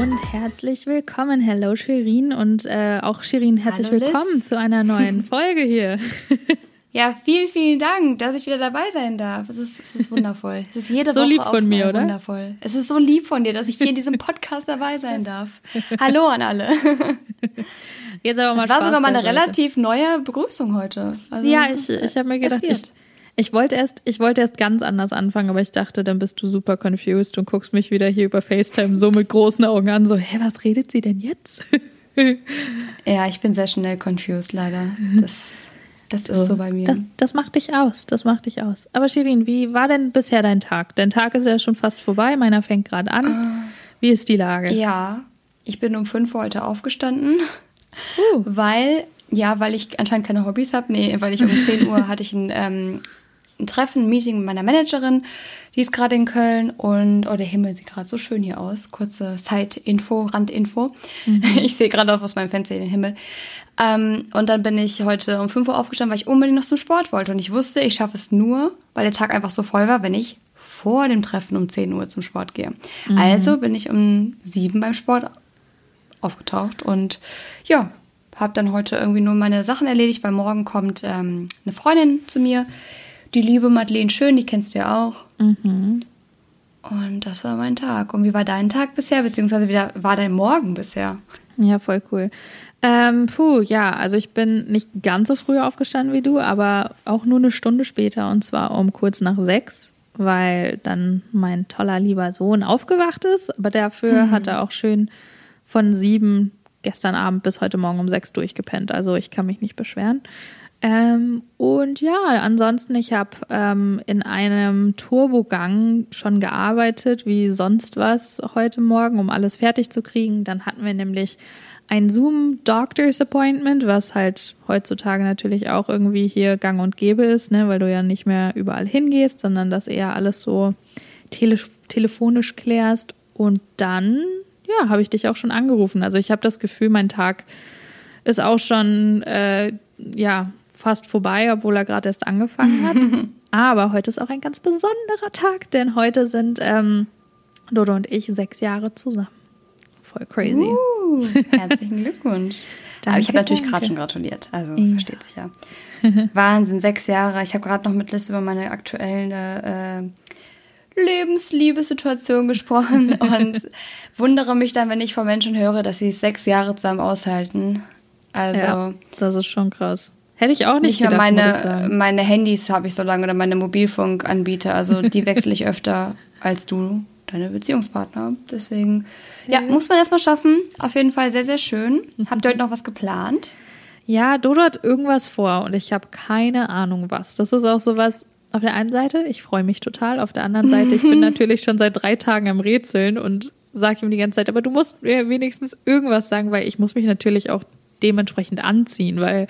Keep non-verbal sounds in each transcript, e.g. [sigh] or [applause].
und herzlich willkommen. Hello Shirin und äh, auch Shirin, herzlich Hallo, willkommen Liz. zu einer neuen [laughs] Folge hier. Ja, vielen, vielen Dank, dass ich wieder dabei sein darf. Es ist, es ist wundervoll. Es ist jede So Woche lieb von mir, oder? Wundervoll. Es ist so lieb von dir, dass ich hier in diesem Podcast dabei sein darf. Hallo an alle. Jetzt aber mal Es war Spaß sogar mal eine relativ neue Begrüßung heute. Also, Ja, ich, ich habe mir gedacht, ich. Ich wollte erst, ich wollte erst ganz anders anfangen, aber ich dachte, dann bist du super confused und guckst mich wieder hier über FaceTime so mit großen Augen an, so, hä, was redet sie denn jetzt? [laughs] Ja, ich bin sehr schnell confused, leider. Das, das ist so bei mir. Das, das macht dich aus, das macht dich aus. Aber Shirin, wie war denn bisher dein Tag? Dein Tag ist ja schon fast vorbei, meiner fängt gerade an. Wie ist die Lage? Ja, ich bin um 5 Uhr heute aufgestanden, Uh. weil, ja, weil ich anscheinend keine Hobbys habe. Nee, weil ich um 10 Uhr hatte ich ein, ähm, ein Treffen, ein Meeting mit meiner Managerin. Die ist gerade in Köln und, oh, der Himmel sieht gerade so schön hier aus. Kurze Side-Info, Randinfo. [laughs] Ich sehe gerade auch aus meinem Fenster den Himmel. Ähm, und dann bin ich heute um 5 Uhr aufgestanden, weil ich unbedingt noch zum Sport wollte. Und ich wusste, ich schaffe es nur, weil der Tag einfach so voll war, wenn ich vor dem Treffen um 10 Uhr zum Sport gehe. Also bin ich um 7 beim Sport aufgetaucht und ja, habe dann heute irgendwie nur meine Sachen erledigt, weil morgen kommt ähm, eine Freundin zu mir, die liebe Madeleine Schön, die kennst du ja auch. Und das war mein Tag. Und wie war dein Tag bisher, beziehungsweise wie war dein Morgen bisher? Ja, voll cool. Ähm, puh, ja, also ich bin nicht ganz so früh aufgestanden wie du, aber auch nur eine Stunde später und zwar um kurz nach sechs, weil dann mein toller lieber Sohn aufgewacht ist. Aber dafür hat er auch schön von sieben gestern Abend bis heute Morgen um sechs durchgepennt. Also ich kann mich nicht beschweren. Ähm, und ja, ansonsten, ich habe ähm, in einem Turbogang schon gearbeitet, wie sonst was heute Morgen, um alles fertig zu kriegen. Dann hatten wir nämlich ein Zoom Doctor's Appointment, was halt heutzutage natürlich auch irgendwie hier gang und gäbe ist, ne, weil du ja nicht mehr überall hingehst, sondern das eher alles so tele telefonisch klärst. Und dann, ja, habe ich dich auch schon angerufen. Also ich habe das Gefühl, mein Tag ist auch schon äh, ja fast vorbei, obwohl er gerade erst angefangen hat. [laughs] Aber heute ist auch ein ganz besonderer Tag, denn heute sind ähm, Dodo und ich sechs Jahre zusammen. Voll crazy. Uh, [laughs] herzlichen Glückwunsch. Danke, Aber ich habe natürlich gerade schon gratuliert, also Ja. versteht sich ja. [laughs] Wahnsinn, sechs Jahre. Ich habe gerade noch mit Liz über meine aktuelle äh, Lebensliebessituation gesprochen und wundere mich dann, wenn ich von Menschen höre, dass sie es sechs Jahre zusammen aushalten. Also ja, das ist schon krass. Hätte ich auch nicht, nicht mehr gedacht, meine, meine Handys habe ich so lange oder meine Mobilfunkanbieter. Also [laughs] die wechsle ich öfter als du, deine Beziehungspartner. Deswegen, ja, muss man erstmal schaffen. Auf jeden Fall sehr, sehr schön. Habt ihr heute noch was geplant? Ja, Dodo hat irgendwas vor und ich habe keine Ahnung was. Das ist auch sowas. Auf der einen Seite, ich freue mich total. Auf der anderen Seite, ich bin [laughs] natürlich schon seit drei Tagen am Rätseln und sage ihm die ganze Zeit, aber du musst mir wenigstens irgendwas sagen, weil ich muss mich natürlich auch dementsprechend anziehen, weil,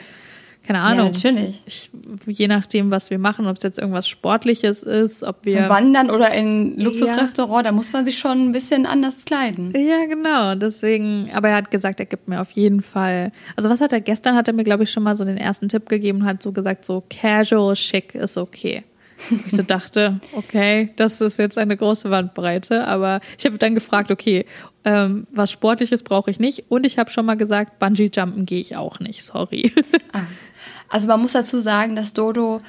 keine Ahnung. natürlich. Ich, je nachdem, was wir machen, ob es jetzt irgendwas Sportliches ist, ob wir. Wandern oder in ein Luxusrestaurant, da muss man sich schon ein bisschen anders kleiden. Ja, genau. Deswegen, aber er hat gesagt, er gibt mir auf jeden Fall. Also was hat er gestern? Hat er mir glaube ich schon mal so den ersten Tipp gegeben und hat so gesagt, so casual chic ist okay. Ich so dachte, [laughs] okay, das ist jetzt eine große Bandbreite, aber ich habe dann gefragt, okay, ähm, was Sportliches brauche ich nicht und ich habe schon mal gesagt, Bungee Jumpen gehe ich auch nicht, sorry. Also man muss dazu sagen, dass Dodo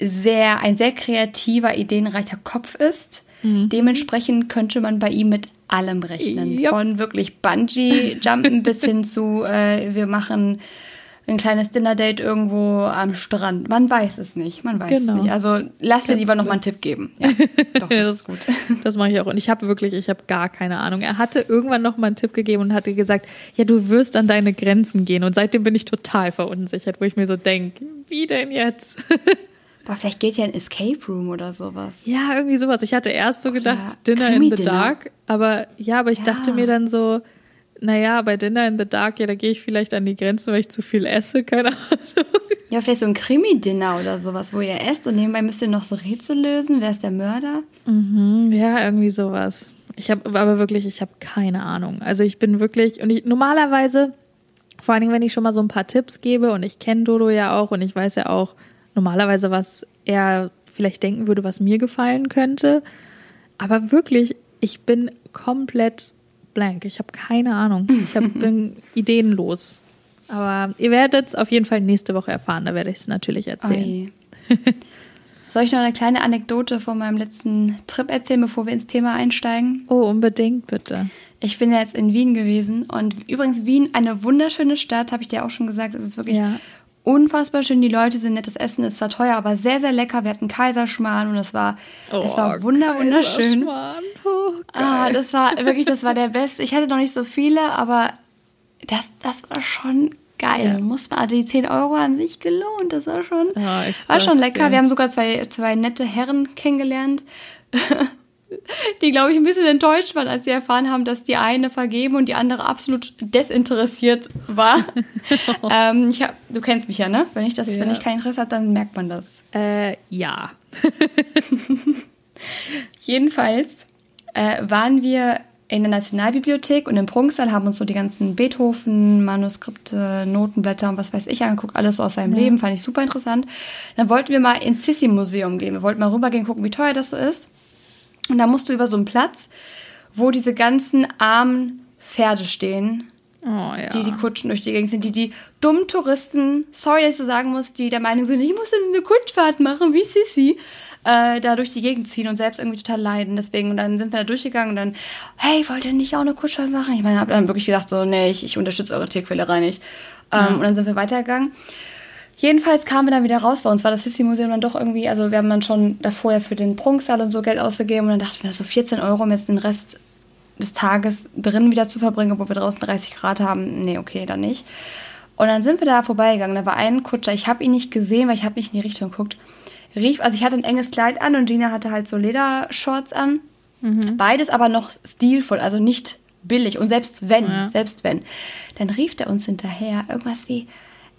sehr, ein sehr kreativer, ideenreicher Kopf ist. Dementsprechend könnte man bei ihm mit allem rechnen. Jupp. Von wirklich Bungee-Jumpen [laughs] bis hin zu, äh, wir machen ein kleines Dinner-Date irgendwo am Strand. Man weiß es nicht, man weiß Genau. es nicht. Also lass dir lieber noch mal einen Tipp geben. Ja, [laughs] doch, das ist gut. Das mache ich auch. Und ich habe wirklich, ich habe gar keine Ahnung. Er hatte irgendwann noch mal einen Tipp gegeben und hatte gesagt, ja, du wirst an deine Grenzen gehen. Und seitdem bin ich total verunsichert, wo ich mir so denke, wie denn jetzt? [laughs] Aber vielleicht geht ja ein Escape Room oder sowas. ja, irgendwie sowas. Ich hatte erst so gedacht, Ja, Dinner in the. Dark. Aber ja, aber ich Ja. dachte mir dann so, naja, bei Dinner in the Dark, ja, da gehe ich vielleicht an die Grenzen, weil ich zu viel esse, keine Ahnung. Ja, vielleicht so ein Krimi-Dinner oder sowas, wo ihr esst und nebenbei müsst ihr noch so Rätsel lösen. Wer ist der Mörder? Ja, irgendwie sowas. Ich habe aber wirklich, ich habe keine Ahnung. Also ich bin wirklich, und ich, normalerweise, vor allen Dingen, wenn ich schon mal so ein paar Tipps gebe und ich kenne Dodo ja auch und ich weiß ja auch normalerweise, was er vielleicht denken würde, was mir gefallen könnte. Aber wirklich, ich bin komplett blank. Ich habe keine Ahnung. Ich hab, [laughs] bin ideenlos. Aber ihr werdet es auf jeden Fall nächste Woche erfahren. Da werde ich es natürlich erzählen. Soll ich noch eine kleine Anekdote von meinem letzten Trip erzählen, bevor wir ins Thema einsteigen? Oh, unbedingt, bitte. Ich bin ja jetzt in Wien gewesen und übrigens Wien, eine wunderschöne Stadt, habe ich dir auch schon gesagt. Es ist wirklich ja. Unfassbar schön. Die Leute sind nett, das Essen ist zwar teuer, aber sehr, sehr lecker. Wir hatten Kaiserschmarrn und es war, oh, es war wunder, wunderschön. Oh, ah, das war wirklich, das war der Beste. Ich hatte noch nicht so viele, aber das, das war schon geil. Ja. Muss man, also die 10 Euro haben sich gelohnt. Das war schon, ja, war schon lecker. Dir. Wir haben sogar zwei, zwei nette Herren kennengelernt, [laughs] die, glaube ich, ein bisschen enttäuscht waren, als sie erfahren haben, dass die eine vergeben und die andere absolut desinteressiert war. [laughs] ähm, ich hab, du kennst mich ja, ne? Wenn ich, das, ja. wenn ich kein Interesse habe, dann merkt man das. Äh, ja. [laughs] Jedenfalls äh, waren wir in der Nationalbibliothek und im Prunksaal haben uns so die ganzen Beethoven-Manuskripte, Notenblätter und was weiß ich angeguckt, alles so aus seinem ja. Leben, fand ich super interessant. Dann wollten wir mal ins Sissi-Museum gehen. Wir wollten mal rübergehen, gucken, wie teuer das so ist. Und da musst du über so einen Platz, wo diese ganzen armen Pferde stehen, oh, ja. die die Kutschen durch die Gegend sind, die die dummen Touristen, sorry, dass ich so sagen muss, die der Meinung sind, ich muss eine Kutschfahrt machen wie Sissi, äh, da durch die Gegend ziehen und selbst irgendwie total leiden. Deswegen, und dann sind wir da durchgegangen und dann, hey, wollt ihr nicht auch eine Kutschfahrt machen? Ich meine, habe dann wirklich gedacht, so, nee, ich, ich unterstütze eure Tierquälerei nicht. Ähm, mhm. Und dann sind wir weitergegangen. Jedenfalls kamen wir dann wieder raus. Bei uns war das Sissi-Museum dann doch irgendwie, also wir haben dann schon davor ja für den Prunksaal und so Geld ausgegeben und dann dachten wir, so 14 Euro, um jetzt den Rest des Tages drin wieder zu verbringen, obwohl wir draußen 30 Grad haben. Nee, okay, dann nicht. Und dann sind wir da vorbeigegangen. Da war ein Kutscher. Ich habe ihn nicht gesehen, weil ich habe nicht in die Richtung geguckt rief, also ich hatte ein enges Kleid an und Gina hatte halt so Ledershorts an. Mhm. Beides aber noch stilvoll, also nicht billig. Und selbst wenn, ja. selbst wenn, dann rief der uns hinterher irgendwas wie,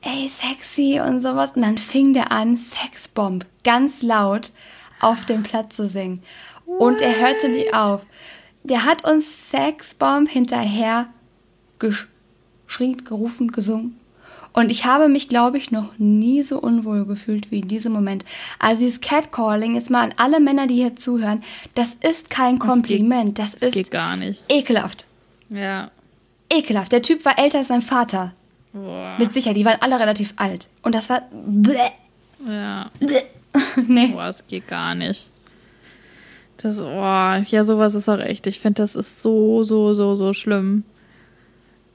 ey, sexy und sowas. Und dann fing der an, Sexbomb, ganz laut auf dem Platz zu singen. What? Und er hörte nicht auf. Der hat uns Sexbomb hinterher geschrien, gerufen, gesungen. Und ich habe mich, glaube ich, noch nie so unwohl gefühlt wie in diesem Moment. Also dieses Catcalling ist mal an alle Männer, die hier zuhören, das ist kein Kompliment. Das, geht, das ist gar nicht. ekelhaft. Ja. Ekelhaft. Der Typ war älter als sein Vater. Boah. Mit Sicherheit. Die waren alle relativ alt. Und das war. Bleh. Ja. Bleh. [laughs] nee. Boah, es geht gar nicht. Das, oh, ja, sowas ist auch echt. Ich finde, das ist so, so, so, so schlimm.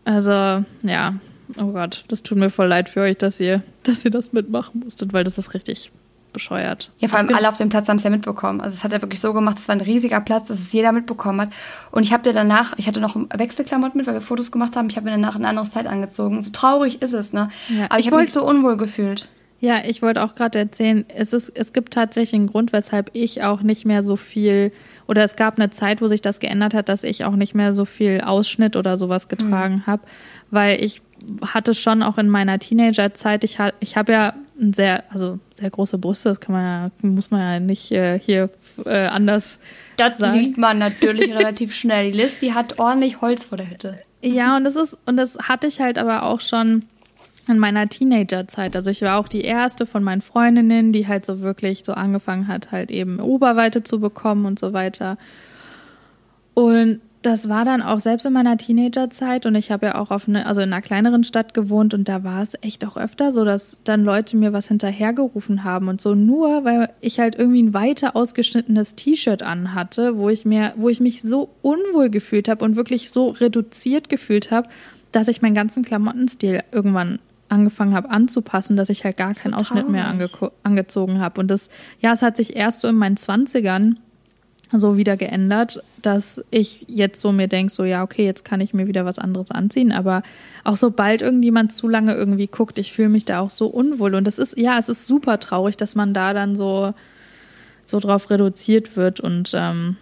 Also, ja, oh Gott, das tut mir voll leid für euch, dass ihr, dass ihr das mitmachen musstet, weil das ist richtig bescheuert. Ja, vor allem alle auf dem Platz haben es ja mitbekommen. Also es hat er wirklich so gemacht, es war ein riesiger Platz, dass es jeder mitbekommen hat. Und ich habe dir danach, ich hatte noch Wechselklamotten mit, weil wir Fotos gemacht haben, ich habe mir danach ein anderes Teil angezogen. So traurig ist es, ne? Ja, Aber ich, ich habe mich so unwohl gefühlt. Ja, ich wollte auch gerade erzählen, es, ist, es gibt tatsächlich einen Grund, weshalb ich auch nicht mehr so viel, oder es gab eine Zeit, wo sich das geändert hat, dass ich auch nicht mehr so viel Ausschnitt oder sowas getragen mhm. habe, weil ich hatte schon auch in meiner Teenagerzeit, ich, ich habe ja sehr, also sehr große Brüste, das kann man ja, muss man ja nicht äh, hier äh, anders. Das sagen. sieht man natürlich [laughs] relativ schnell. Die Liz, die hat ordentlich Holz vor der Hütte. Ja, und das ist, und das hatte ich halt aber auch schon in meiner Teenagerzeit. Also ich war auch die erste von meinen Freundinnen, die halt so wirklich so angefangen hat, halt eben Oberweite zu bekommen und so weiter. Und das war dann auch selbst in meiner Teenagerzeit und ich habe ja auch auf eine, also in einer kleineren Stadt gewohnt und da war es echt auch öfter so, dass dann Leute mir was hinterhergerufen haben und so nur, weil ich halt irgendwie ein weiter ausgeschnittenes T-Shirt anhatte, wo ich mir, wo ich mich so unwohl gefühlt habe und wirklich so reduziert gefühlt habe, dass ich meinen ganzen Klamottenstil irgendwann angefangen habe anzupassen, dass ich halt gar keinen so Ausschnitt mehr ange angezogen habe. Und das, ja, es hat sich erst so in meinen Zwanzigern so wieder geändert, dass ich jetzt so mir denke, so ja, okay, jetzt kann ich mir wieder was anderes anziehen. Aber auch sobald irgendjemand zu lange irgendwie guckt, ich fühle mich da auch so unwohl. Und das ist, ja, es ist super traurig, dass man da dann so, so drauf reduziert wird. Und ähm,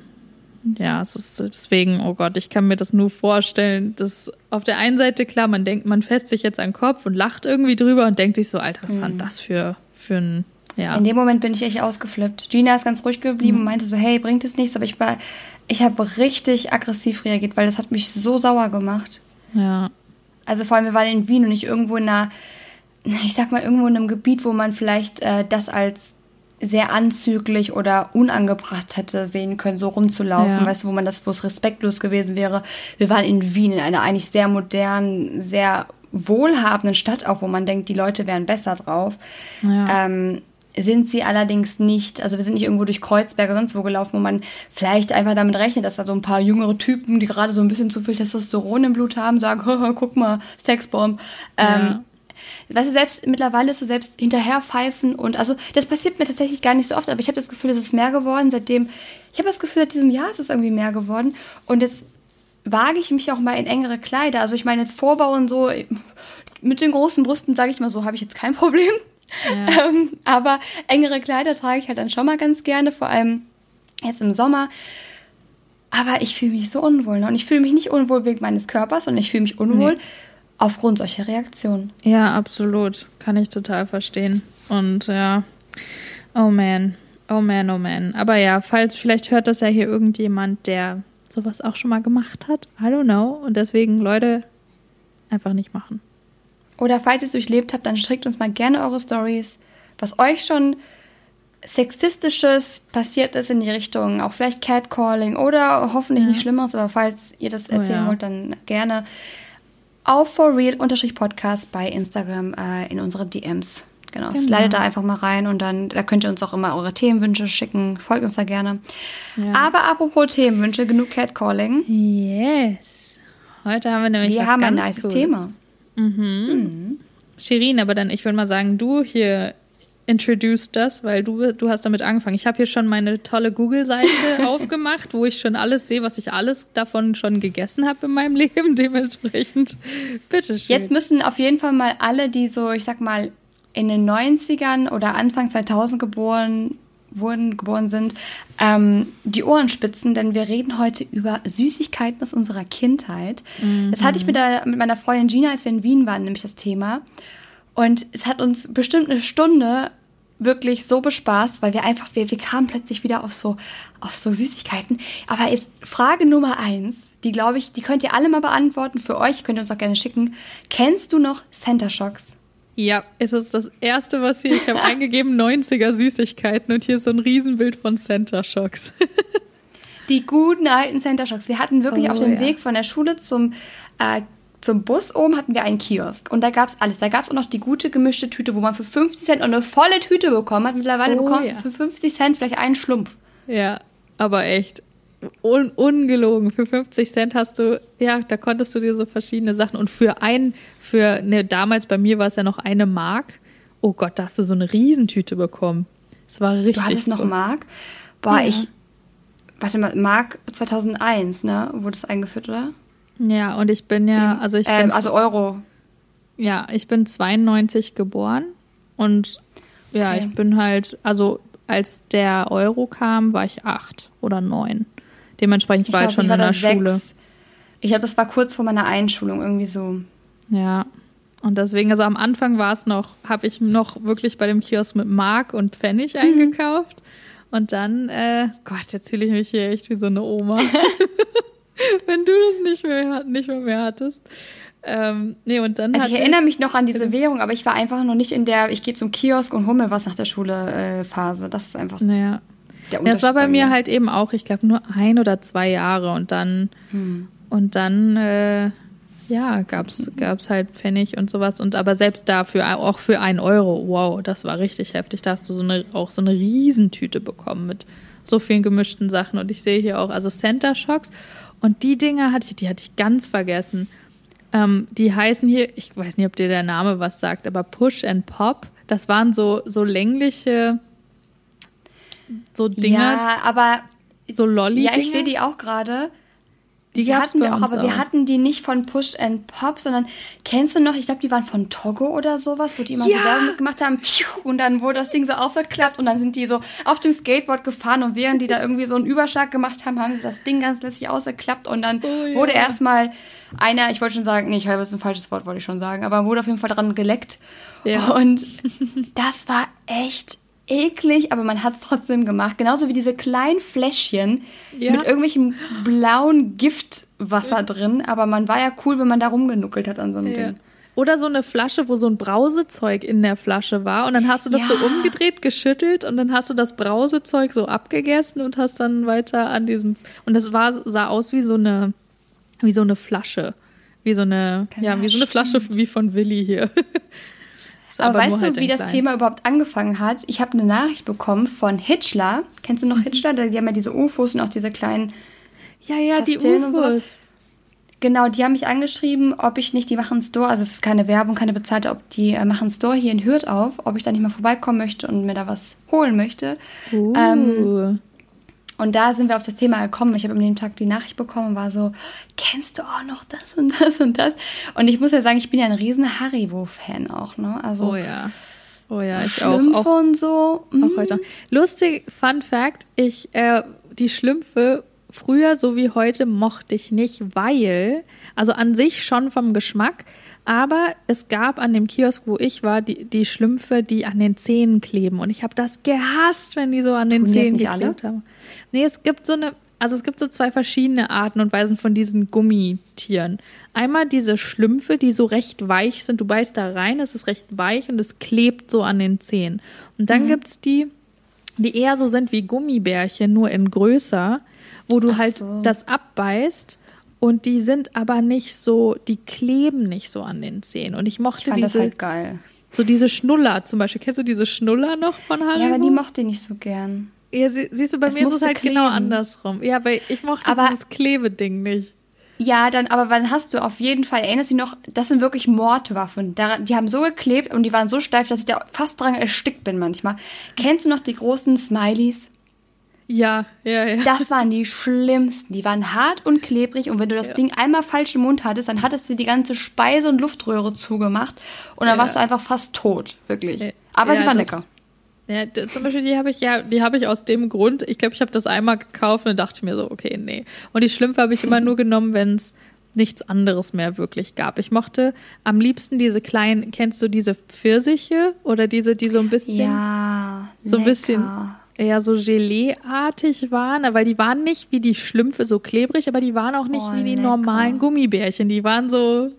ja, es ist deswegen, oh Gott, ich kann mir das nur vorstellen, dass auf der einen Seite, klar, man denkt, man fässt sich jetzt an den Kopf und lacht irgendwie drüber und denkt sich so, Alter, was mhm. war denn das für, für ein ja. In dem Moment bin ich echt ausgeflippt. Gina ist ganz ruhig geblieben mhm. und meinte so, hey, bringt es nichts, aber ich war, ich habe richtig aggressiv reagiert, weil das hat mich so sauer gemacht. Ja. Also vor allem, wir waren in Wien und nicht irgendwo in einer, ich sag mal, irgendwo in einem Gebiet, wo man vielleicht äh, das als sehr anzüglich oder unangebracht hätte sehen können, so rumzulaufen, Ja. weißt du, wo man das, wo es respektlos gewesen wäre. Wir waren in Wien, in einer eigentlich sehr modernen, sehr wohlhabenden Stadt auch, wo man denkt, die Leute wären besser drauf. Ja. Ähm, sind sie allerdings nicht, also wir sind nicht irgendwo durch Kreuzberg oder sonst wo gelaufen, wo man vielleicht einfach damit rechnet, dass da so ein paar jüngere Typen, die gerade so ein bisschen zu viel Testosteron im Blut haben, sagen, [laughs] "Haha, guck mal, Sexbomb. Ähm, Weißt du, selbst mittlerweile ist so selbst hinterherpfeifen und also das passiert mir tatsächlich gar nicht so oft, aber ich habe das Gefühl, es ist mehr geworden seitdem, ich habe das Gefühl, seit diesem Jahr ist es irgendwie mehr geworden und jetzt wage ich mich auch mal in engere Kleider. Also ich meine jetzt Vorbau und so, mit den großen Brüsten, sage ich mal so, habe ich jetzt kein [laughs] Problem. [laughs] Ähm, aber engere Kleider trage ich halt dann schon mal ganz gerne, vor allem jetzt im Sommer. Aber ich fühle mich so unwohl. Ne? Und ich fühle mich nicht unwohl wegen meines Körpers und ich fühle mich unwohl aufgrund solcher Reaktionen. Ja, absolut. Kann ich total verstehen. Und ja, oh man, oh man, oh man. Aber ja, falls, vielleicht hört das ja hier irgendjemand, der sowas auch schon mal gemacht hat. I don't know. Und deswegen, Leute, einfach nicht machen. Oder falls ihr es durchlebt habt, dann schickt uns mal gerne eure Stories, was euch schon sexistisches passiert ist in die Richtung, auch vielleicht Catcalling oder hoffentlich nicht Schlimmeres, aber falls ihr das erzählen Oh ja. wollt, dann gerne auf forreal-podcast bei Instagram äh, in unsere DMs. Genau, Genau. slidet da einfach mal rein und dann, da könnt ihr uns auch immer eure Themenwünsche schicken. Folgt uns da gerne. Ja. Aber apropos Themenwünsche, genug Catcalling. Yes. Heute haben wir nämlich Wir was haben ein ganz nices Cooles. Thema. Shirin, aber dann, ich würde mal sagen, du hier introduced das, weil du, du hast damit angefangen. Ich habe hier schon meine tolle Google-Seite [laughs] aufgemacht, wo ich schon alles sehe, was ich alles davon schon gegessen habe in meinem [laughs] Leben. Dementsprechend, bitteschön. Jetzt müssen auf jeden Fall mal alle, die so, ich sag mal, in den 90ern oder Anfang 2000 geboren wurden, geboren sind, ähm, die Ohren spitzen, denn wir reden heute über Süßigkeiten aus unserer Kindheit. Das hatte ich mit, der, mit meiner Freundin Gina, als wir in Wien waren, nämlich das Thema. Und es hat uns bestimmt eine Stunde wirklich so bespaßt, weil wir einfach, wir, wir kamen plötzlich wieder auf so, auf so Süßigkeiten. Aber jetzt Frage Nummer eins, die glaube ich, die könnt ihr alle mal beantworten für euch, könnt ihr uns auch gerne schicken. Kennst du noch Center Shocks? Ja, es ist das erste, was hier, ich habe [laughs] eingegeben, 90er Süßigkeiten und hier ist so ein Riesenbild von Center Shocks. Die guten alten Center Shocks. Wir hatten wirklich Oh, auf dem ja. Weg von der Schule zum, äh, zum Bus oben hatten wir einen Kiosk. Und da gab es alles. Da gab es auch noch die gute gemischte Tüte, wo man für 50 Cent eine volle Tüte bekommen hat. Mittlerweile Oh, bekommst ja. du für 50 Cent vielleicht einen Schlumpf. Ja, aber echt. Un ungelogen. Für 50 Cent hast du, ja, da konntest du dir so verschiedene Sachen. Und für ein, für, ne, damals bei mir war es ja noch eine Mark. Oh Gott, da hast du so eine Riesentüte bekommen. Es war richtig. Du hattest noch cool. Mark. Boah, Ja. ich. Warte mal, Mark 2001, ne? Wurde es eingeführt, oder? Ja, und ich bin ja, also ich ähm, bin, also Euro. ja, ich bin 92 geboren und ja, Okay. ich bin halt, also als der Euro kam, war ich acht oder neun. Dementsprechend Ich war ich schon in da der Schule. sechs. Ich glaube, das war kurz vor meiner Einschulung, irgendwie so. Ja. Und deswegen, also am Anfang war es noch, habe ich noch wirklich bei dem Kiosk mit Mark und Pfennig Mhm. eingekauft. Und dann, äh, Gott, jetzt fühle ich mich hier echt wie so eine Oma. [laughs] [laughs] Wenn du das nicht mehr, nicht mehr, mehr hattest. Ähm, nee, und dann Also ich erinnere mich noch an diese Währung, aber ich war einfach noch nicht in der, ich gehe zum Kiosk und hole mir was nach der Schule äh, Phase. Das ist einfach Naja. Das war Unterschied bei mir halt eben auch, ich glaube, nur ein oder zwei Jahre. Und dann, Hm. und dann, äh, ja, gab's, gab's halt Pfennig und sowas. Und aber selbst dafür, auch für ein Euro, wow, das war richtig heftig. Da hast du so eine, auch so eine Riesentüte bekommen mit so vielen gemischten Sachen. Und ich sehe hier auch, also Center Shocks. Und die Dinger hatte ich, die hatte ich ganz vergessen. Ähm, die heißen hier, ich weiß nicht, ob dir der Name was sagt, aber Push and Pop. Das waren so, so längliche, so Dinger, Ja, aber so lolli ja, ich sehe die auch gerade. Die, Die, hatten wir auch, aber wir hatten die nicht von Push and Pop, sondern kennst du noch, ich glaube, die waren von Togo oder sowas, wo die immer Ja. so Werbung gemacht haben. Und dann wurde das Ding so aufgeklappt und dann sind die so auf dem Skateboard gefahren und während die da irgendwie so einen Überschlag gemacht haben, haben sie das Ding ganz lässig ausgeklappt und dann Oh ja. wurde erstmal einer, ich wollte schon sagen, nee, ich habe jetzt ein falsches Wort, wollte ich schon sagen, aber wurde auf jeden Fall dran geleckt. Ja. Und das war echt eklig, aber man hat es trotzdem gemacht. Genauso wie diese kleinen Fläschchen Ja. mit irgendwelchem blauen Giftwasser drin. Aber man war ja cool, wenn man da rumgenuckelt hat an so einem Ja. Ding. Oder so eine Flasche, wo so ein Brausezeug in der Flasche war. Und dann hast du das ja. so umgedreht, geschüttelt und dann hast du das Brausezeug so abgegessen und hast dann weiter an diesem. Und das war, sah aus wie so eine, wie so eine Flasche. Wie so eine, ja, ja wie so eine Flasche wie von Willi hier. [laughs] aber, aber weißt du, wie das klein. Thema überhaupt angefangen hat? Ich habe eine Nachricht bekommen von Hitchler. Kennst du noch mhm. Hitchler? Die haben ja diese UFOs und auch diese kleinen ja, ja, Pastillen die UFOs. Genau, die haben mich angeschrieben, ob ich nicht, die machen Store, also es ist keine Werbung, keine bezahlte, ob die äh, machen Store hier in Hürth auf, ob ich da nicht mal vorbeikommen möchte und mir da was holen möchte. Uh. Ähm, und da sind wir auf das Thema gekommen. Ich habe am dem Tag die Nachricht bekommen und war so, kennst du auch noch das und das und das? Und ich muss ja sagen, ich bin ja ein riesen Haribo-Fan auch, ne? Also, oh ja. Oh ja, ich Schlümpfe auch. auch und so. Mhm. Auch heute. Lustig, Fun Fact, ich, äh, die Schlümpfe früher so wie heute mochte ich nicht, weil, also an sich schon vom Geschmack, aber es gab an dem Kiosk, wo ich war, die, die Schlümpfe, die an den Zähnen kleben. Und ich habe das gehasst, wenn die so an den Tun Zähnen geklebt alle? haben. Nee, es gibt so eine, also es gibt so zwei verschiedene Arten und Weisen von diesen Gummitieren. Einmal diese Schlümpfe, die so recht weich sind. Du beißt da rein, es ist recht weich und es klebt so an den Zähnen. Und dann mhm. gibt es die, die eher so sind wie Gummibärchen, nur in größer wo du Ach halt so. das abbeißt und die sind aber nicht so, die kleben nicht so an den Zähnen. Und ich mochte ich fand diese. Das halt geil. So diese Schnuller zum Beispiel. Kennst du diese Schnuller noch von Haribo? Ja, aber die mochte ich nicht so gern. Ja, sie, siehst du, bei es mir ist es halt genau kleben. genau andersrum. Ja, aber ich mochte aber dieses Klebeding nicht. Ja, dann, aber dann hast du auf jeden Fall, erinnerst du dich noch, das sind wirklich Mordwaffen. Die haben so geklebt und die waren so steif, dass ich da fast dran erstickt bin manchmal. Kennst du noch die großen Smileys? Ja, ja, ja. Das waren die schlimmsten. Die waren hart und klebrig und wenn du das ja. Ding einmal falsch im Mund hattest, dann hattest du die ganze Speise- und Luftröhre zugemacht und dann ja. warst du einfach fast tot, wirklich. Aber ja, sie waren lecker. Ja, zum Beispiel die habe ich ja, die habe ich aus dem Grund, ich glaube, ich habe das einmal gekauft und dachte mir so, okay, nee. Und die Schlümpfe habe ich immer nur genommen, wenn es nichts anderes mehr wirklich gab. Ich mochte am liebsten diese kleinen, kennst du diese Pfirsiche oder diese, die so ein bisschen, ja, so ein bisschen eher so Gelee-artig waren, weil die waren nicht wie die Schlümpfe so klebrig, aber die waren auch nicht oh, wie die lecker. normalen Gummibärchen. Die waren so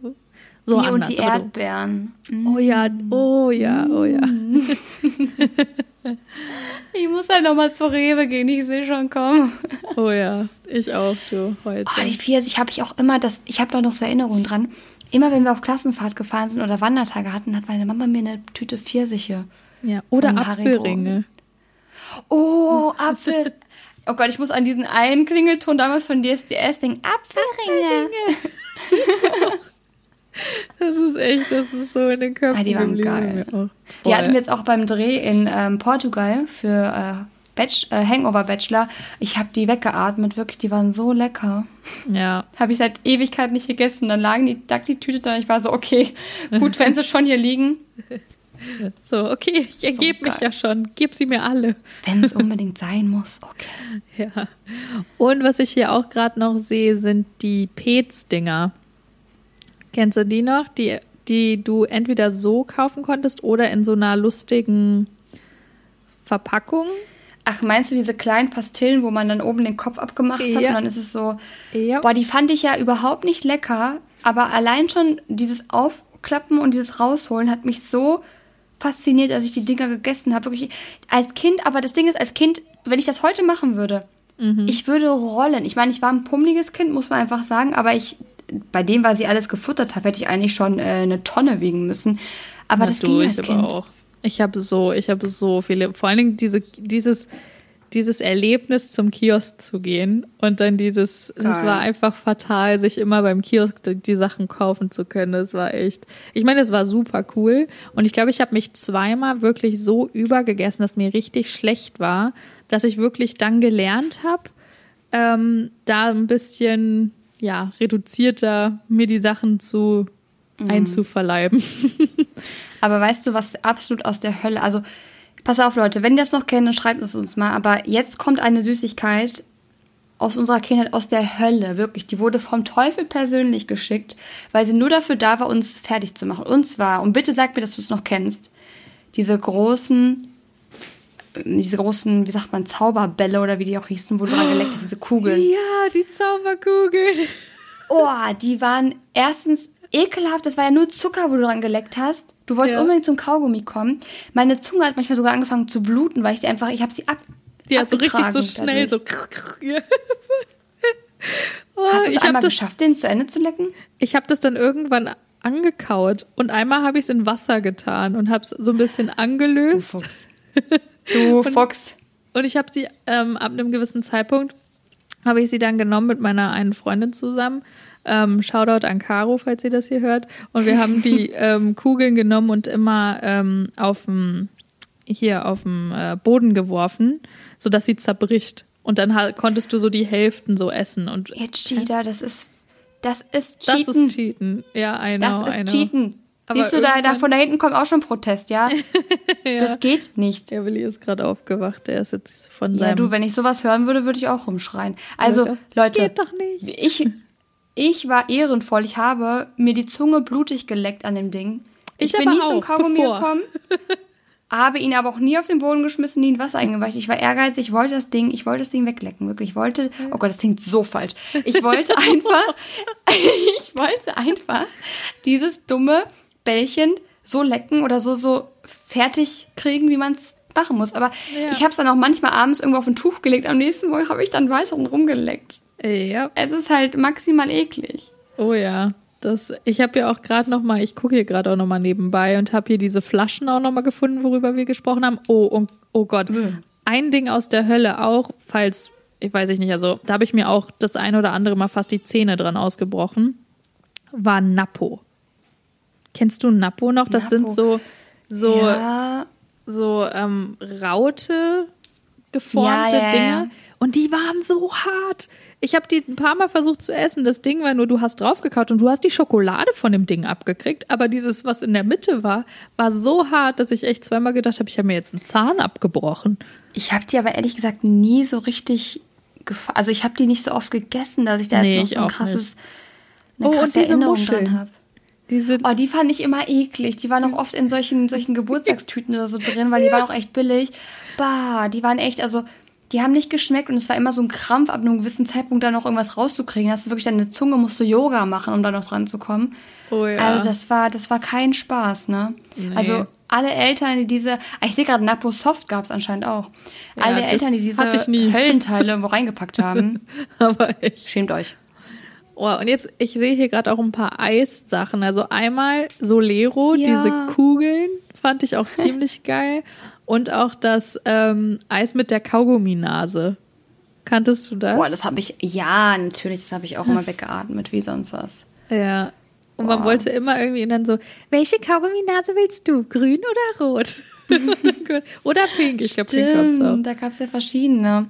so die anders, und die Erdbeeren. Oh ja, oh ja, oh [laughs] ja. ich muss halt nochmal zur Rewe gehen, ich sehe schon kommen. Oh ja, ich auch, du, heute. Oh, die Pfirsich habe ich auch immer, das, ich habe da noch so Erinnerungen dran. Immer wenn wir auf Klassenfahrt gefahren sind oder Wandertage hatten, hat meine Mama mir eine Tüte Pfirsiche. Ja, oder Apfelringe. Oh, Apfel. Oh Gott, ich muss an diesen einen Klingelton damals von DSDS denken. Apfelringe. Apfelringe. Das ist echt, das ist so in den Köpfen. Ah, die waren geil. Die hatten wir jetzt auch beim Dreh in ähm, Portugal für äh, äh, Hangover Bachelor. Ich habe die weggeatmet, wirklich, die waren so lecker. Ja. Habe ich seit Ewigkeit nicht gegessen. Dann lagen die, lag die Tüte da. Ich war so, okay, gut, wenn sie schon hier liegen. So, okay, ich ergebe so mich ja schon. Gib sie mir alle. Wenn es [laughs] unbedingt sein muss, okay. Ja. Und was ich hier auch gerade noch sehe, sind die Pets-Dinger. Kennst du die noch? Die, die du entweder so kaufen konntest oder in so einer lustigen Verpackung. Ach, meinst du diese kleinen Pastillen, wo man dann oben den Kopf abgemacht hat ja. und dann ist es so. Ja. Boah, die fand ich ja überhaupt nicht lecker, aber allein schon dieses Aufklappen und dieses Rausholen hat mich so fasziniert, als ich die Dinger gegessen habe. Wirklich als Kind, aber das Ding ist, als Kind, wenn ich das heute machen würde, mhm. ich würde rollen. Ich meine, ich war ein pummeliges Kind, muss man einfach sagen, aber ich, bei dem, was ich alles gefuttert habe, hätte ich eigentlich schon äh, eine Tonne wiegen müssen. Aber Na, das du, ging als Kind. Auch. Ich habe so, ich habe so viele, vor allen Dingen diese, dieses dieses Erlebnis zum Kiosk zu gehen und dann dieses, es war einfach fatal, sich immer beim Kiosk die Sachen kaufen zu können. Das war echt, ich meine, es war super cool und ich glaube, ich habe mich zweimal wirklich so übergegessen, dass mir richtig schlecht war, dass ich wirklich dann gelernt habe, ähm, da ein bisschen ja reduzierter mir die Sachen zu mhm. einzuverleiben. [laughs] Aber weißt du, was absolut aus der Hölle, also Pass auf, Leute, wenn ihr das noch kennt, dann schreibt es uns mal. Aber jetzt kommt eine Süßigkeit aus unserer Kindheit, aus der Hölle, wirklich. Die wurde vom Teufel persönlich geschickt, weil sie nur dafür da war, uns fertig zu machen. Und zwar, und bitte sag mir, dass du es noch kennst, diese großen, diese großen, wie sagt man, Zauberbälle oder wie die auch hießen, wo du dran geleckt hast, diese Kugeln. Ja, die Zauberkugeln. Oh, die waren erstens ekelhaft. Das war ja nur Zucker, wo du dran geleckt hast. Du wolltest Ja. unbedingt zum Kaugummi kommen. Meine Zunge hat manchmal sogar angefangen zu bluten, weil ich sie einfach, ich habe sie ab. Ja, so richtig so schnell, dadurch. so. Ja. [laughs] Oh, Hast du es habe einmal das, geschafft, den zu Ende zu lecken? ich hab das dann irgendwann angekaut und einmal habe ich es in Wasser getan und habe es so ein bisschen angelöst. [laughs] Du Fuchs. Und ich habe sie ähm, ab einem gewissen Zeitpunkt, habe ich sie dann genommen mit meiner einen Freundin zusammen. Ähm, Shoutout an Caro, falls ihr das hier hört. Und wir haben die [laughs] ähm, Kugeln genommen und immer ähm, auf dem hier auf dem äh, Boden geworfen, sodass sie zerbricht. Und dann halt, konntest du so die Hälften so essen. Und Ihr Cheater, das ist, das ist das Cheaten. ist Cheaten. Ja, I know, Das I ist know. Cheaten. Aber Siehst du, da, da von da hinten kommt auch schon Protest, ja? [laughs] Das geht nicht. Der Willi ist gerade aufgewacht. Der ist jetzt von Ja, seinem... du, wenn ich sowas hören würde, würde ich auch rumschreien. Also, Das Leute, geht doch nicht. ich, ich war ehrenvoll. Ich habe mir die Zunge blutig geleckt an dem Ding. Ich, Ich bin nie zum auch, Kaugummi bevor. gekommen. [laughs] habe ihn aber auch nie auf den Boden geschmissen, nie in Wasser eingeweicht. Ich war ehrgeizig, ich wollte das Ding, ich wollte das Ding weglecken, wirklich. Ich wollte, oh Gott, das klingt so falsch. Ich wollte [laughs] einfach, [laughs] ich wollte einfach dieses dumme Bällchen so lecken oder so, so fertig kriegen, wie man es machen muss. Aber Ja. ich habe es dann auch manchmal abends irgendwo auf ein Tuch gelegt. Am nächsten Morgen habe ich dann weiter rumgeleckt. Ja, Es ist halt maximal eklig. Oh ja, das, ich habe ja auch gerade noch mal, ich gucke hier gerade auch noch mal nebenbei und habe hier diese Flaschen auch noch mal gefunden, worüber wir gesprochen haben. Oh, und, oh Gott, ein Ding aus der Hölle auch, falls, ich weiß ich nicht, also da habe ich mir auch das ein oder andere Mal fast die Zähne dran ausgebrochen, war Nappo. Kennst du Nappo noch? Das sind Nappo. so, so, Ja, so ähm, Raute geformte Ja, ja, Dinge. ja. Und die waren so hart. Ich habe die ein paar Mal versucht zu essen. Das Ding war nur, du hast draufgekaut und du hast die Schokolade von dem Ding abgekriegt. Aber dieses, was in der Mitte war, war so hart, dass ich echt zweimal gedacht habe, ich habe mir jetzt einen Zahn abgebrochen. ich habe die aber ehrlich gesagt nie so richtig Also ich habe die nicht so oft gegessen, dass ich da Nee, jetzt noch so ein krasses, Oh, und diese Erinnerung Muscheln. dran habe. Diese, Oh, die fand ich immer eklig. Die waren auch oft in solchen, solchen Geburtstagstüten oder so drin, weil die waren auch echt billig. Bah, die waren echt, also die haben nicht geschmeckt und es war immer so ein Krampf, ab einem gewissen Zeitpunkt da noch irgendwas rauszukriegen. Hast du wirklich deine Zunge, musst du Yoga machen, um da noch dran zu kommen. Oh ja. Also das war, das war kein Spaß, ne? Also alle Eltern, die diese, ah, ich sehe gerade Napo Soft gab es anscheinend auch. Ja, alle Eltern, die diese hatte ich nie. Höllenteile irgendwo reingepackt haben, [laughs] aber echt. schämt euch. Oh, und jetzt, ich sehe hier gerade auch ein paar Eissachen. Also einmal Solero, Ja. diese Kugeln, fand ich auch [laughs] ziemlich geil. Und auch das ähm, Eis mit der Kaugumminase. Kanntest du das? Boah, das habe ich, ja, natürlich, das habe ich auch immer [laughs] weggeatmet, wie sonst was. ja. Und man Boah. wollte immer irgendwie dann so, welche Kaugumminase willst du? Grün oder rot? [laughs] oder pink? Ich glaube, pink gab's auch. Da gab es ja verschiedene.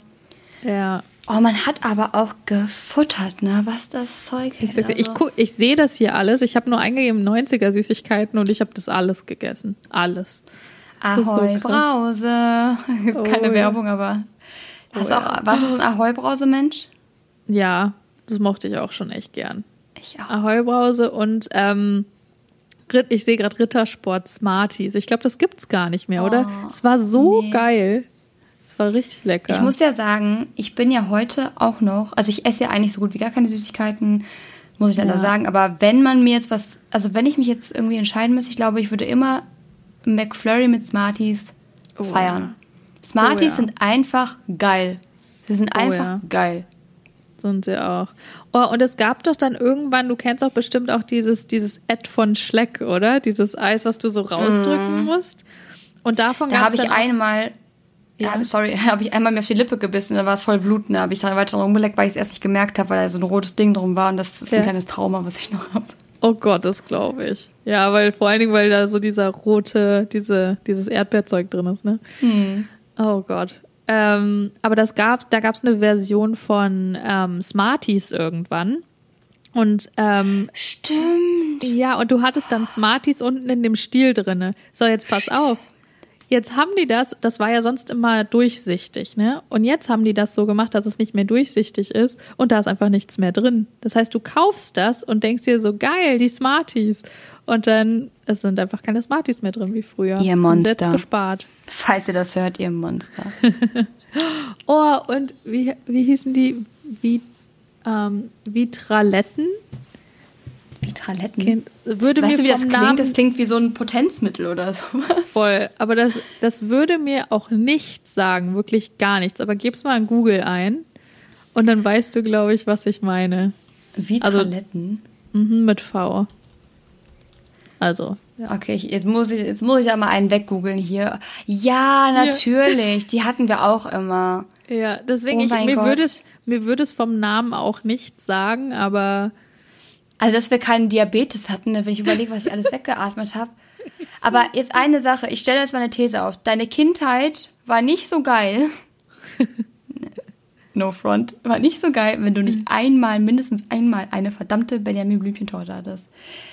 Ja. Oh, man hat aber auch gefuttert, ne? Was das Zeug Ich, hält. ich, Also, guck, ich sehe das hier alles. Ich habe nur eingegeben 90er Süßigkeiten und ich habe das alles gegessen. Alles. Das so Ahoi krass. Brause. [laughs] Ist Oh, keine ja. Werbung, aber. Hast du ja. auch, warst du so ein Ahoi Brause-Mensch? Ja, das mochte ich auch schon echt gern. Ich auch. Ahoi Brause und ähm, Ritt- ich sehe gerade Rittersport Smarties. Ich glaube, das gibt's gar nicht mehr, oder? Oh, Es war so nee. geil. Es war richtig lecker. Ich muss ja sagen, ich bin ja heute auch noch, also ich esse ja eigentlich so gut wie gar keine Süßigkeiten, muss ich leider Ja. sagen. Aber wenn man mir jetzt was, also wenn ich mich jetzt irgendwie entscheiden müsste, ich glaube, ich würde immer McFlurry mit Smarties Oh, feiern. Smarties Oh, ja. sind einfach geil. Sie sind Oh, einfach ja. geil. Sind sie auch. Oh, und es gab doch dann irgendwann, du kennst auch bestimmt auch dieses, dieses Ed von Schleck, oder? Dieses Eis, was du so rausdrücken musst. Und davon. Da gab habe es ich dann auch- einmal, Ja. ja. sorry, [laughs] habe ich einmal mir auf die Lippe gebissen, da war es voll bluten. Da habe ich dann weiter rumgeleckt, weil ich es erst nicht gemerkt habe, weil da so ein rotes Ding drum war. Und das ist Ja. ein kleines Trauma, was ich noch habe. Oh Gott, das glaube ich. Ja, weil vor allen Dingen, weil da so dieser rote, diese, dieses Erdbeerzeug drin ist, ne? Oh Gott. Ähm, aber das gab, da gab es eine Version von ähm, Smarties irgendwann. Und ähm, Stimmt. ja, und du hattest dann Smarties unten in dem Stiel drinne. So, jetzt pass auf. Jetzt haben die das, das war ja sonst immer durchsichtig, ne? Und jetzt haben die das so gemacht, dass es nicht mehr durchsichtig ist und da ist einfach nichts mehr drin. Das heißt, du kaufst das und denkst dir so, geil, die Smarties. Und dann, es sind einfach keine Smarties mehr drin wie früher. Ihr Und Monster. Jetzt gespart. Falls ihr das hört, ihr Monster. [laughs] Oh, und wie, wie hießen die? Wie, ähm, Vitraletten? Vitraletten. Kind, würde weißt mir du, wie das klingt? Namen Das klingt wie so ein Potenzmittel oder [laughs] sowas. voll. Aber das, das würde mir auch nichts sagen, wirklich gar nichts. Aber gib's mal in Google ein und dann weißt du, glaube ich, was ich meine. Vitraletten. Mhm, mit V. Also, ja. Okay, ich, jetzt, muss ich, jetzt muss ich da mal einen weggoogeln hier. Ja, natürlich. Die hatten wir auch immer. Ja, deswegen, Oh ich, mir, Gott. würde es, mir würde es vom Namen auch nichts sagen, aber Also, dass wir keinen Diabetes hatten, wenn ich überlege, was ich alles weggeatmet habe. [laughs] Aber jetzt eine Sache, ich stelle jetzt mal eine These auf. Deine Kindheit war nicht so geil. [laughs] No front. War nicht so geil, wenn du nicht einmal, mindestens einmal eine verdammte Benjamin Blümchen-Torte hattest.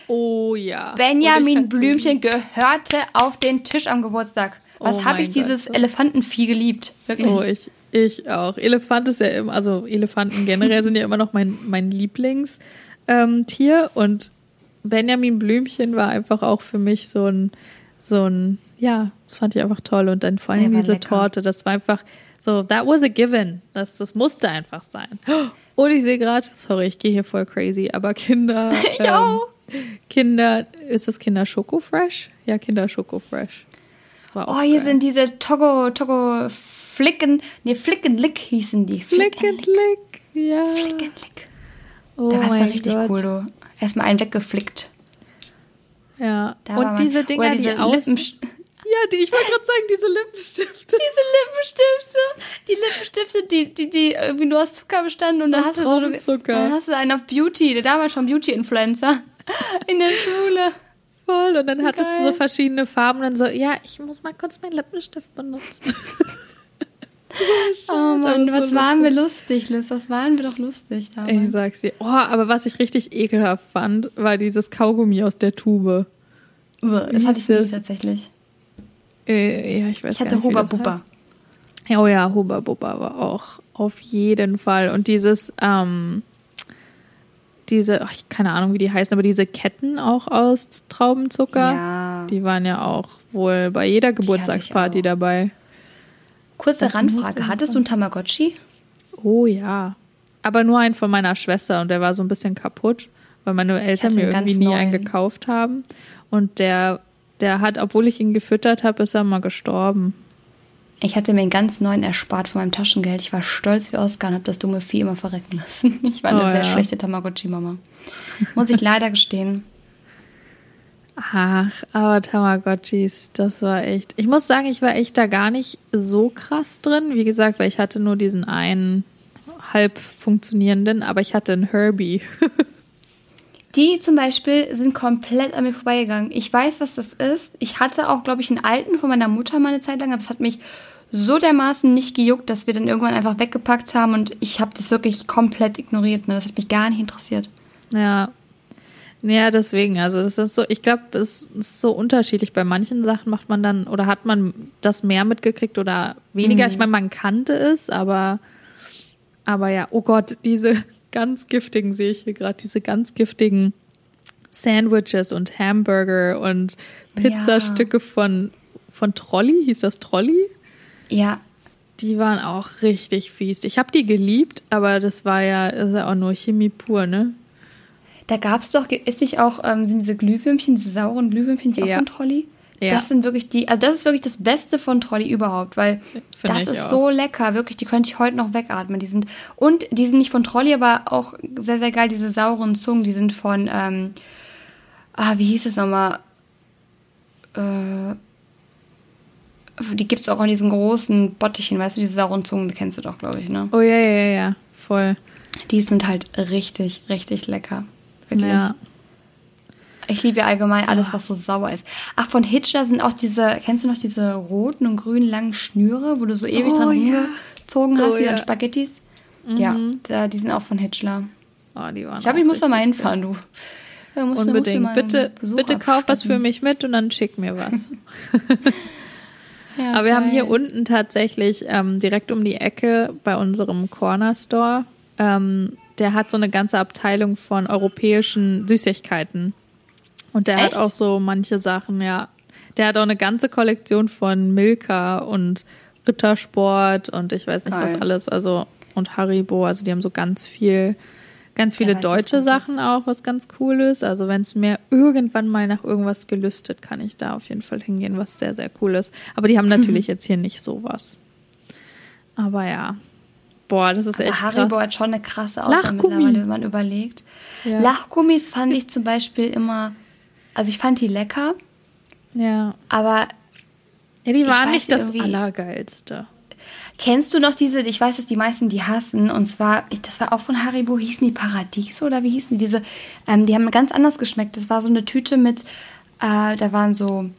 oh ja. Benjamin ich- Blümchen gehörte auf den Tisch am Geburtstag. Was Oh habe ich dieses Gott. Elefantenvieh geliebt? Wirklich. Oh, ich, ich auch. Elefant ist ja immer, also Elefanten generell sind ja immer noch mein, mein Lieblingstier. Ähm, Tier. und Benjamin Blümchen war einfach auch für mich so ein, so ein, ja, das fand ich einfach toll. Und dann vor allem diese lecker. Torte, das war einfach so, that was a given. Das, das musste einfach sein. [gasps] Und ich sehe gerade, sorry, ich gehe hier voll crazy, aber Kinder. [laughs] Ich auch. Kinder, ist das Kinder Schoko Fresh? Ja, Kinder Schoko Fresh. Oh, hier geil. sind diese Togo, Togo Flicken, nee, Flickenlick hießen die. Flick and Lick. Ja. Flickenlick. Oh Da warst du richtig Gott. cool, du. Erstmal einen weggeflickt. Ja. Da und man- diese Dinger, oder diese die aus. Ja, die, ich wollte gerade sagen, diese Lippenstifte. Diese Lippenstifte, die Lippenstifte, die, die, die irgendwie nur aus Zucker bestanden und dann hast du so, Traubenzucker. dann hast du einen auf Beauty, der damals schon Beauty-Influencer [laughs] in der Schule. Voll. Und dann hattest du Geil. so verschiedene Farben und dann so, ja, ich muss mal kurz meinen Lippenstift benutzen. [laughs] Oh Mann, was so waren wir lustig, Liz? Was waren wir doch lustig Ich damals? sag's dir. Oh, aber was ich richtig ekelhaft fand, war dieses Kaugummi aus der Tube. Das hatte ich nie tatsächlich. Äh, ja, ich weiß Ich hatte Huba Bubba. Ja, Oh ja, Huba Bubba war auch auf jeden Fall. Und dieses, ähm, diese, ach, ich keine Ahnung, wie die heißen, aber diese Ketten auch aus Traubenzucker, Ja. die waren ja auch wohl bei jeder Geburtstagsparty dabei. Kurze Das Randfrage. Hattest du einen Tamagotchi? Oh ja. Aber nur einen von meiner Schwester und der war so ein bisschen kaputt, weil meine Eltern mir irgendwie nie neuen. einen gekauft haben. Und der, der hat, obwohl ich ihn gefüttert habe, ist er mal gestorben. Ich hatte mir einen ganz neuen erspart von meinem Taschengeld. Ich war stolz wie Oscar und habe das dumme Vieh immer verrecken lassen. [laughs] Ich war eine Oh sehr ja. schlechte Tamagotchi-Mama. Muss ich leider gestehen. Ach, aber Tamagotchis, das war echt. Ich muss sagen, ich war echt da gar nicht so krass drin. Wie gesagt, weil ich hatte nur diesen einen halb funktionierenden, aber ich hatte einen Herbie. [laughs] Die zum Beispiel sind komplett an mir vorbeigegangen. Ich weiß, was das ist. Ich hatte auch, glaube ich, einen alten von meiner Mutter mal eine Zeit lang, aber es hat mich so dermaßen nicht gejuckt, dass wir dann irgendwann einfach weggepackt haben und ich habe das wirklich komplett ignoriert. Ne? Das hat mich gar nicht interessiert. Ja. Ja, deswegen, also das ist so, ich glaube, es ist so unterschiedlich. Bei manchen Sachen macht man dann oder hat man das mehr mitgekriegt oder weniger. Ich meine, man kannte es, aber, aber ja, oh Gott, diese ganz giftigen, sehe ich hier gerade, diese ganz giftigen Sandwiches und Hamburger und Pizzastücke von, von Trolli, hieß das Trolli? Ja, Die waren auch richtig fies. Ich habe die geliebt, aber das war ja, ist ja auch nur Chemie pur, ne? Da gab es doch, ist nicht auch, ähm, sind diese Glühwürmchen, diese sauren Glühwürmchen auch Ja. von Trolli? Ja. Das sind wirklich die, also das ist wirklich das Beste von Trolli überhaupt, weil Finde das ist auch. so lecker, wirklich, die könnte ich heute noch wegatmen. Die sind, und die sind nicht von Trolli, aber auch sehr, sehr geil, diese sauren Zungen, die sind von, ähm, ah, wie hieß es nochmal? Äh, die gibt es auch in diesen großen Bottichen, weißt du, diese sauren Zungen, die kennst du doch, glaube ich, ne? Oh ja, ja, ja, ja, voll. Die sind halt richtig, richtig lecker. Wirklich. Ja. Ich liebe ja allgemein alles, was so sauer ist. Ach, von Hitcher sind auch diese, kennst du noch diese roten und grünen langen Schnüre, wo du so ewig Oh, dran ja. rumgezogen hast, Oh, wie ja. an Spaghettis? Ja, da, die sind auch von Hitchler. Oh, die waren Ich glaube, ich muss da mal hinfahren, du. Ja, musst du- musst du Unbedingt. Bitte, Besuch bitte kauf was für mich mit und dann schick mir was. [laughs] [laughs] Ja, Aber wir haben geil. hier unten tatsächlich ähm, direkt um die Ecke bei unserem Corner Store, ähm, der hat so eine ganze Abteilung von europäischen Süßigkeiten. Und der Echt? hat auch so manche Sachen, ja. Der hat auch eine ganze Kollektion von Milka und Rittersport und ich weiß nicht was Geil. alles, also und Haribo, also die haben so ganz viel Ganz viele was deutsche Sachen auch, was ganz cool ist. Also wenn es mir irgendwann mal nach irgendwas gelüstet, kann ich da auf jeden Fall hingehen, was sehr, sehr cool ist. Aber die haben [laughs] natürlich jetzt hier nicht sowas. Aber ja. Boah, das ist Aber echt Haribo krass. hat schon eine krasse Auswahl mittlerweile, wenn man überlegt. Ja. Lachgummis fand ich zum Beispiel immer, also ich fand die lecker, Ja. aber Ja, die waren nicht das Allergeilste. kennst du noch diese, ich weiß, dass die meisten die hassen, und zwar, das war auch von Haribo, hießen die Paradiso oder wie hießen diese? Ähm, die haben ganz anders geschmeckt. Das war so eine Tüte mit, äh, da waren so,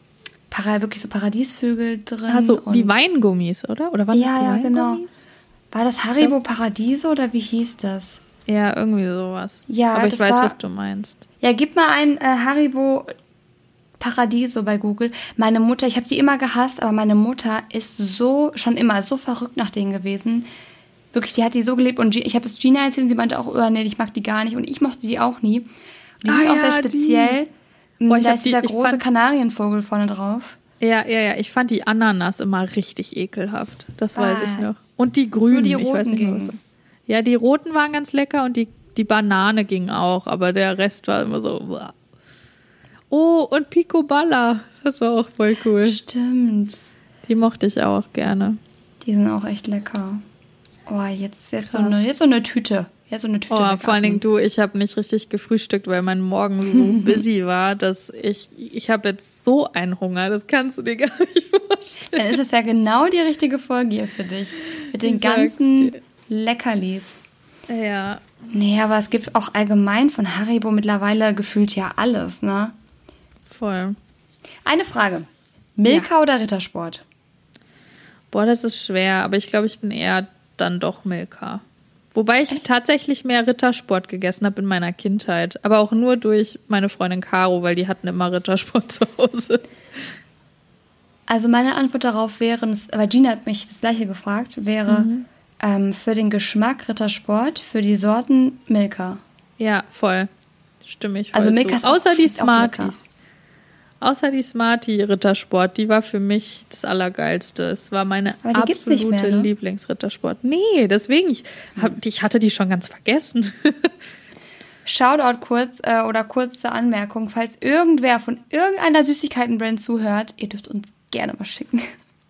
Para, wirklich so Paradiesvögel drin. Also die Weingummis, oder? Oder waren Ja, das die ja, genau. War das Haribo Paradiso oder wie hieß das? Ja, irgendwie sowas. Ja, Aber ich weiß, war- was du meinst. Ja, gib mal ein äh, Haribo Paradiso bei Google. Meine Mutter, ich habe die immer gehasst, aber meine Mutter ist so, schon immer so verrückt nach denen gewesen. Wirklich, die hat die so geliebt und ich habe es Gina erzählt und sie meinte auch, oh nee, ich mag die gar nicht und ich mochte die auch nie. Und die Ah sind auch ja, sehr die. speziell. Mm, Boah, ich da ist die- dieser große Kanarienvogel vorne drauf. Ja, ja, ja. Ich fand die Ananas immer richtig ekelhaft. Das weiß ich Ah. noch. Und die grünen. die ich weiß nicht was Ja, die roten waren ganz lecker und die, die Banane ging auch, aber der Rest war immer so. uah. Oh, und Picoballa. Das war auch voll cool. Stimmt. Die mochte ich auch gerne. Die sind auch echt lecker. Oh, jetzt, jetzt, so eine, jetzt so eine Tüte. Jetzt so eine Tüte. Oh, vor allen. Dingen du, ich habe nicht richtig gefrühstückt, weil mein Morgen so [laughs] busy war, dass ich, ich habe jetzt so einen Hunger, das kannst du dir gar [laughs] nicht vorstellen. Dann ist es ja genau die richtige Folge hier für dich. Mit den Ich ganzen. Leckerlis. Ja, Nee, aber es gibt auch allgemein von Haribo mittlerweile gefühlt ja alles, ne? voll. Eine Frage. Milka oder Rittersport? Boah, das ist schwer, aber ich glaube, ich bin eher dann doch Milka. Wobei ich tatsächlich mehr Rittersport gegessen habe in meiner Kindheit. Aber auch nur durch meine Freundin Caro, weil die hatten immer Rittersport [laughs] zu Hause. Also meine Antwort darauf wäre, aber Gina hat mich das gleiche gefragt, wäre Mhm. ähm, für den Geschmack Rittersport, für die Sorten Milka. Ja, voll. Stimme ich voll Also zu. Milka ist auch- Außer die. Smarties. Außer die Smartie Rittersport, die war für mich das Allergeilste. Es war meine absolute mehr, ne? Lieblingsrittersport. Nee, deswegen, ich, hab, ich hatte die schon ganz vergessen. [laughs] Shoutout kurz äh, oder kurze Anmerkung, falls irgendwer von irgendeiner Süßigkeitenbrand zuhört, ihr dürft uns gerne was schicken.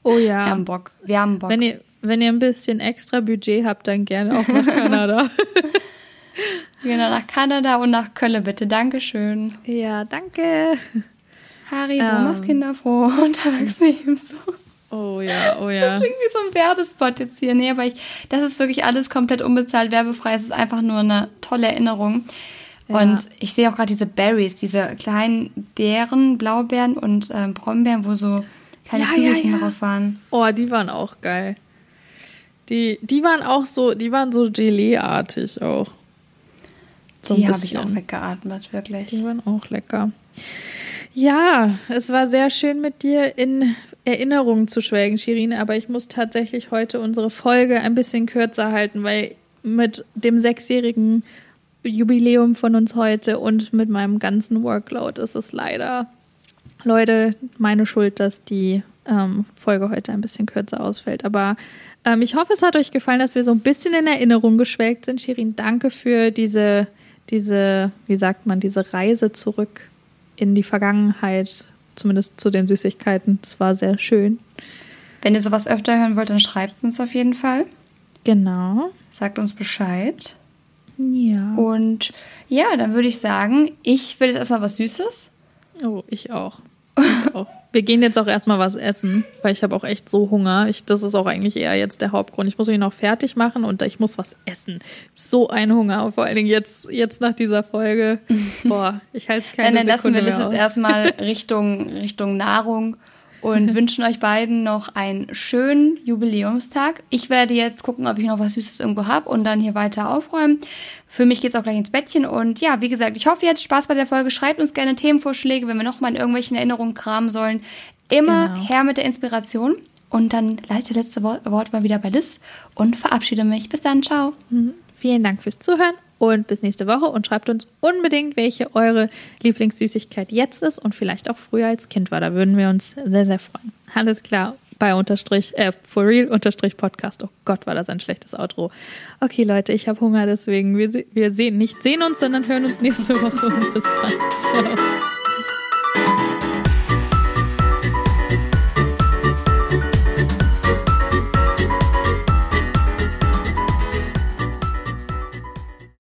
Oh Wir ja. haben Bock. Wir haben Bock. Wenn ihr, wenn ihr ein bisschen extra Budget habt, dann gerne auch nach Kanada. [laughs] Genau, nach Kanada und nach Köln bitte. Dankeschön. ja, danke. Haribo, Ähm. macht Kinder froh [laughs] und Erwachsene ebenso. Oh ja, oh Das ja. klingt wie so ein Werbespot jetzt hier. Nee, aber ich, das ist wirklich alles komplett unbezahlt, werbefrei. Es ist einfach nur eine tolle Erinnerung. Ja. Und ich sehe auch gerade diese Berries, diese kleinen Beeren, Blaubeeren und ähm, Brombeeren, wo so kleine Ja, ja, Kügelchen ja. drauf waren. Oh, die waren auch geil. Die, die waren auch so, die waren so Gelee-artig auch. So Die habe ich auch weggeatmet, wirklich. Die waren auch lecker. Ja, es war sehr schön mit dir in Erinnerungen zu schwelgen, Shirin, aber ich muss tatsächlich heute unsere Folge ein bisschen kürzer halten, weil mit dem sechsjährigen Jubiläum von uns heute und mit meinem ganzen Workload ist es leider, Leute, meine Schuld, dass die ähm, Folge heute ein bisschen kürzer ausfällt. Aber ähm, ich hoffe, es hat euch gefallen, dass wir so ein bisschen in Erinnerung geschwelgt sind. Shirin, danke für diese, diese, wie sagt man, diese Reise zurück in die Vergangenheit, zumindest zu den Süßigkeiten. Es war sehr schön. Wenn ihr sowas öfter hören wollt, dann schreibt es uns auf jeden Fall. Genau. Sagt uns Bescheid. Ja. Und ja, dann würde ich sagen, ich will jetzt erstmal was Süßes. Oh, ich auch. Auch. Wir gehen jetzt auch erstmal was essen, weil ich habe auch echt so Hunger. Ich, das ist auch eigentlich eher jetzt der Hauptgrund. Ich muss mich noch fertig machen und ich muss was essen. So ein Hunger, vor allen Dingen jetzt, jetzt nach dieser Folge. [laughs] Boah, ich halte es keine Dann, dann lassen wir das jetzt erstmal [laughs] Richtung, Richtung Nahrung und [laughs] wünschen euch beiden noch einen schönen Jubiläumstag. Ich werde jetzt gucken, ob ich noch was Süßes irgendwo habe und dann hier weiter aufräumen. Für mich geht es auch gleich ins Bettchen. Und ja, wie gesagt, ich hoffe, ihr hattet Spaß bei der Folge. Schreibt uns gerne Themenvorschläge, wenn wir nochmal in irgendwelchen Erinnerungen kramen sollen. Immer Genau. her mit der Inspiration. Und dann lasse ich das letzte Wort, Wort mal wieder bei Liz und verabschiede mich. Bis dann, ciao. Vielen Dank fürs Zuhören und bis nächste Woche und schreibt uns unbedingt, welche eure Lieblingssüßigkeit jetzt ist und vielleicht auch früher als Kind war. Da würden wir uns sehr, sehr freuen. Alles klar. bei unterstrich, äh, for real unterstrich Podcast. Oh Gott, war das ein schlechtes Outro. Okay, Leute, ich habe Hunger, deswegen wir, wir sehen, nicht sehen uns, sondern hören uns nächste Woche und [laughs] bis dann. Ciao.